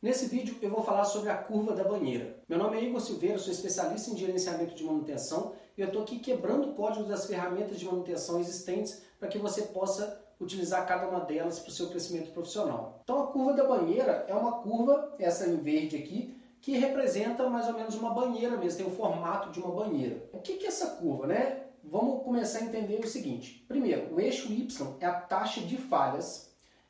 Nesse vídeo eu vou falar sobre a curva da banheira. Meu nome é Igor Silveira, sou especialista em gerenciamento de manutenção e eu estou aqui quebrando o código das ferramentas de manutenção existentes para que você possa utilizar cada uma delas para o seu crescimento profissional. Então a curva da banheira é uma curva, essa em verde aqui, que representa mais ou menos uma banheira mesmo, tem o formato de uma banheira. O que é essa curva, né? Vamos começar a entender o seguinte. Primeiro, o eixo Y é a taxa de falhas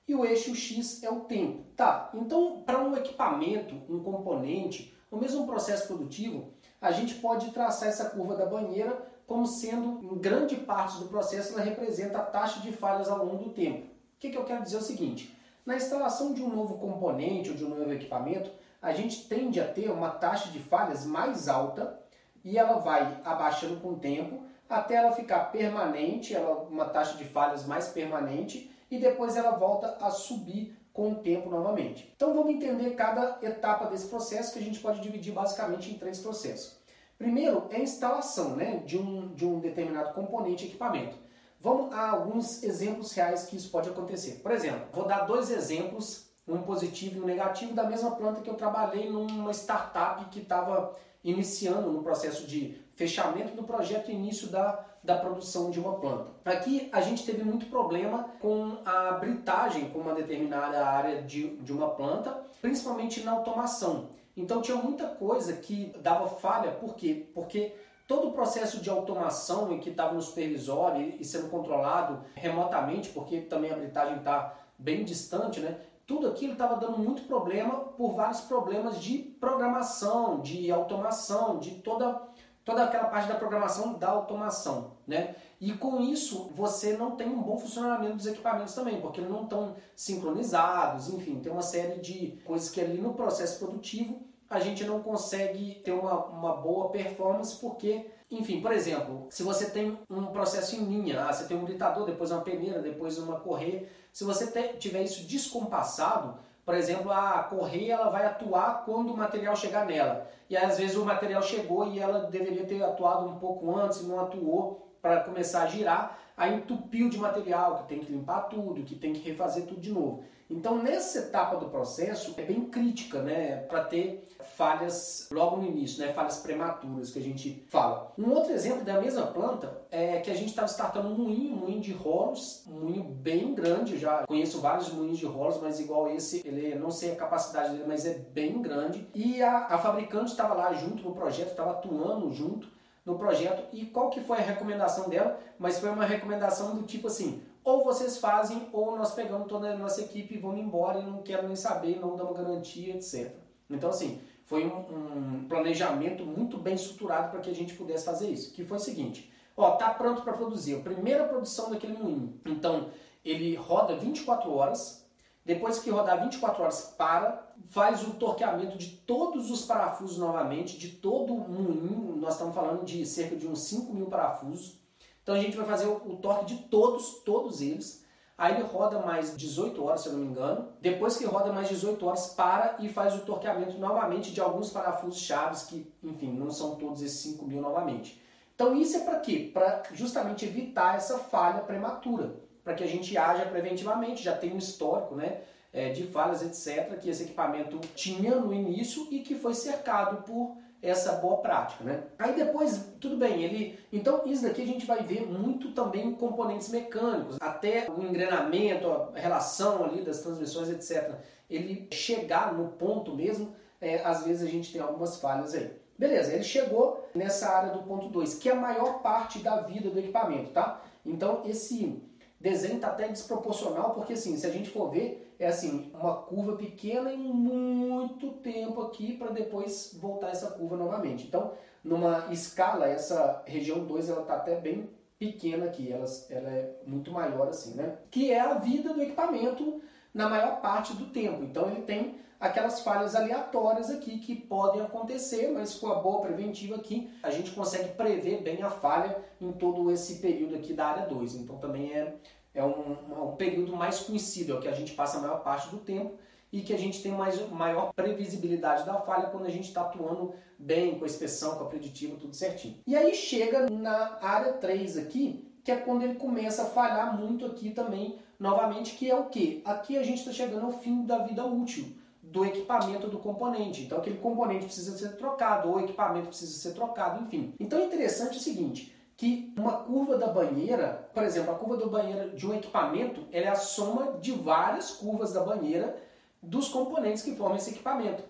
e o eixo X é o tempo. Tá, então para um equipamento, um componente, ou mesmo processo produtivo, a gente pode traçar essa curva da banheira como sendo, em grande parte do processo, ela representa a taxa de falhas ao longo do tempo. O que, que eu quero dizer é o seguinte, na instalação de um novo componente ou de um novo equipamento, a gente tende a ter uma taxa de falhas mais alta e ela vai abaixando com o tempo até ela ficar permanente, ela, uma taxa de falhas mais permanente e depois ela volta a subir com o tempo novamente. Então vamos entender cada etapa desse processo que a gente pode dividir basicamente em três processos. Primeiro é a instalação né, de, um, de um determinado componente equipamento. Vamos a alguns exemplos reais que isso pode acontecer. Por exemplo, vou dar dois exemplos, um positivo e um negativo, da mesma planta que eu trabalhei numa startup que estava iniciando no processo de fechamento do projeto e início da, da produção de uma planta. Aqui a gente teve muito problema com a britagem com uma determinada área de, de uma planta, principalmente na automação. Então tinha muita coisa que dava falha, por quê? Porque todo o processo de automação em que estava no supervisório e sendo controlado remotamente, porque também a britagem está bem distante, né? Tudo aquilo estava dando muito problema por vários problemas de programação, de automação, de toda, toda aquela parte da programação da automação, né? E com isso você não tem um bom funcionamento dos equipamentos também, porque eles não estão sincronizados, enfim, tem uma série de coisas que ali no processo produtivo a gente não consegue ter uma, uma boa performance porque, enfim, por exemplo, se você tem um processo em linha, ah, você tem um gritador, depois uma peneira, depois uma correia, se você tiver isso descompassado, por exemplo, a correia ela vai atuar quando o material chegar nela. E às vezes o material chegou e ela deveria ter atuado um pouco antes não atuou para começar a girar, aí entupiu de material, que tem que limpar tudo, que tem que refazer tudo de novo. Então, nessa etapa do processo, é bem crítica, né, para ter falhas logo no início, né, falhas prematuras que a gente fala. Um outro exemplo da mesma planta é que a gente estava startando um moinho, um moinho de rolos, um moinho bem grande, já conheço vários moinhos de rolos, mas igual esse, ele não sei a capacidade dele, mas é bem grande. E a, a fabricante estava lá junto no projeto, estava atuando junto no projeto e qual que foi a recomendação dela, mas foi uma recomendação do tipo assim, ou vocês fazem ou nós pegamos toda a nossa equipe e vamos embora e não quero nem saber, não damos garantia, etc. Então assim, foi um, um planejamento muito bem estruturado para que a gente pudesse fazer isso, que foi o seguinte, ó, tá pronto para produzir, a primeira produção daquele moinho. Então, ele roda 24 horas, depois que rodar 24 horas, para, faz o torqueamento de todos os parafusos novamente, de todo o moinho. Nós estamos falando de cerca de uns 5 mil parafusos. Então a gente vai fazer o, torque de todos, todos eles. Aí ele roda mais 18 horas, se eu não me engano. Depois que roda mais 18 horas, para e faz o torqueamento novamente de alguns parafusos chaves, que, enfim, não são todos esses 5 mil novamente. Então isso é para quê? Para justamente evitar essa falha prematura para que a gente haja preventivamente, já tem um histórico né, é, de falhas, etc., que esse equipamento tinha no início e que foi cercado por essa boa prática, né? Aí depois, tudo bem, ele... Então isso daqui a gente vai ver muito também componentes mecânicos, até o engrenamento, a relação ali das transmissões, etc. Ele chegar no ponto mesmo, é, às vezes a gente tem algumas falhas aí. Beleza, ele chegou nessa área do ponto 2, que é a maior parte da vida do equipamento, tá? Então esse desenho está até desproporcional, porque assim, se a gente for ver, é assim, uma curva pequena em muito tempo aqui para depois voltar essa curva novamente. Então, numa escala, essa região 2 ela está até bem pequena aqui, ela, ela é muito maior assim, né? Que é a vida do equipamento na maior parte do tempo. Então ele tem aquelas falhas aleatórias aqui que podem acontecer, mas com a boa preventiva aqui a gente consegue prever bem a falha em todo esse período aqui da área 2. Então também é, é um, um período mais conhecido, é o que a gente passa a maior parte do tempo e que a gente tem mais, maior previsibilidade da falha quando a gente está atuando bem com a inspeção, com a preditiva, tudo certinho. E aí chega na área 3 aqui, que é quando ele começa a falhar muito aqui também, novamente, que é o que? Aqui a gente está chegando ao fim da vida útil do equipamento do componente. Então aquele componente precisa ser trocado, ou o equipamento precisa ser trocado, enfim. Então é interessante o seguinte, que uma curva da banheira, por exemplo, a curva da banheira de um equipamento, ela é a soma de várias curvas da banheira dos componentes que formam esse equipamento.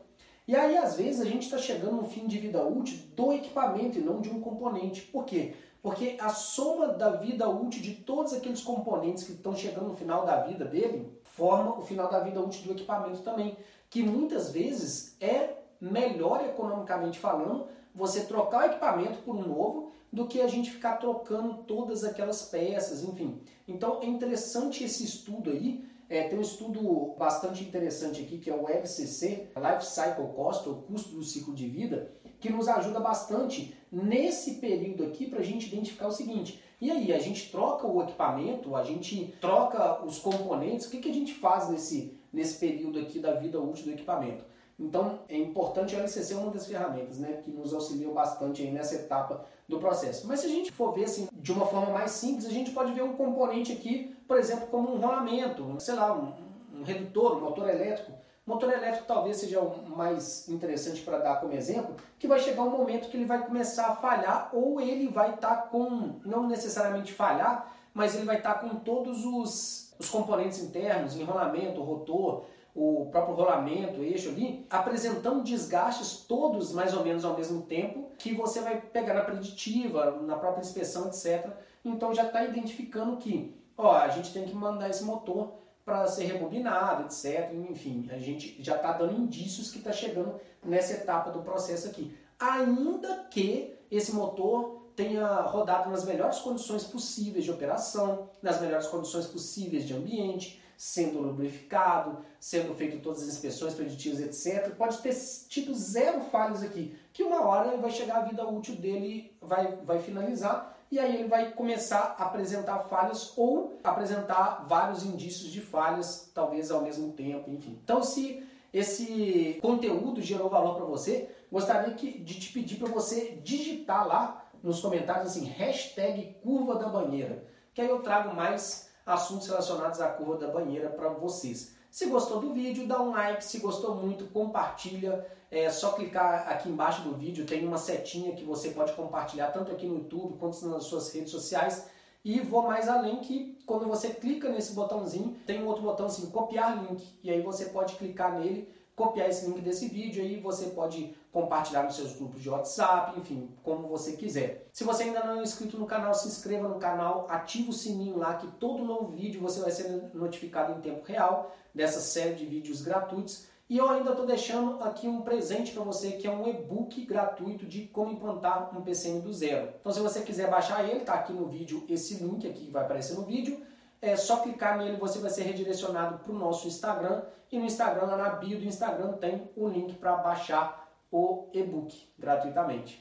E aí, às vezes, a gente está chegando no fim de vida útil do equipamento e não de um componente. Por quê? Porque a soma da vida útil de todos aqueles componentes que estão chegando no final da vida dele forma o final da vida útil do equipamento também. Que muitas vezes é melhor economicamente falando você trocar o equipamento por um novo do que a gente ficar trocando todas aquelas peças, enfim. Então é interessante esse estudo aí é, tem um estudo bastante interessante aqui, que é o LCC, Life Cycle Cost, ou custo do ciclo de vida, que nos ajuda bastante nesse período aqui para a gente identificar o seguinte. E aí, a gente troca o equipamento, a gente troca os componentes, o que, que a gente faz nesse, nesse período aqui da vida útil do equipamento? Então, é importante o LCC é uma das ferramentas né, que nos auxiliam bastante aí nessa etapa do processo. Mas se a gente for ver assim, de uma forma mais simples, a gente pode ver um componente aqui, por exemplo, como um rolamento, sei lá, um, um redutor, um motor elétrico. Motor elétrico talvez seja o mais interessante para dar como exemplo, que vai chegar um momento que ele vai começar a falhar ou ele vai estar tá com, não necessariamente falhar, mas ele vai estar tá com todos os, os componentes internos, enrolamento, rotor, o próprio rolamento, o eixo ali, apresentando desgastes todos mais ou menos ao mesmo tempo, que você vai pegar na preditiva, na própria inspeção, etc. Então já está identificando que, ó, a gente tem que mandar esse motor para ser rebobinado, etc. Enfim, a gente já está dando indícios que está chegando nessa etapa do processo aqui. Ainda que esse motor tenha rodado nas melhores condições possíveis de operação, nas melhores condições possíveis de ambiente, sendo lubrificado, sendo feito todas as inspeções preditivas, etc. Pode ter tido zero falhas aqui, que uma hora vai chegar a vida útil dele, vai, vai finalizar, e aí ele vai começar a apresentar falhas ou apresentar vários indícios de falhas, talvez ao mesmo tempo, enfim. Então, se esse conteúdo gerou valor para você, gostaria que, de te pedir para você digitar lá nos comentários assim, hashtag curva da banheira, que aí eu trago mais assuntos relacionados à curva da banheira para vocês. Se gostou do vídeo, dá um like. Se gostou muito, compartilha. É só clicar aqui embaixo do vídeo, tem uma setinha que você pode compartilhar tanto aqui no YouTube quanto nas suas redes sociais. E vou mais além que quando você clica nesse botãozinho, tem um outro botão assim, copiar link. E aí você pode clicar nele copiar esse link desse vídeo aí, você pode compartilhar nos seus grupos de WhatsApp, enfim, como você quiser. Se você ainda não é inscrito no canal, se inscreva no canal, ative o sininho lá que todo novo vídeo você vai ser notificado em tempo real dessa série de vídeos gratuitos. E eu ainda estou deixando aqui um presente para você que é um e-book gratuito de como implantar um PCM do zero. Então se você quiser baixar ele, tá aqui no vídeo esse link aqui que vai aparecer no vídeo é só clicar nele, você vai ser redirecionado para o nosso Instagram. E no Instagram, lá na bio do Instagram, tem o link para baixar o e-book gratuitamente.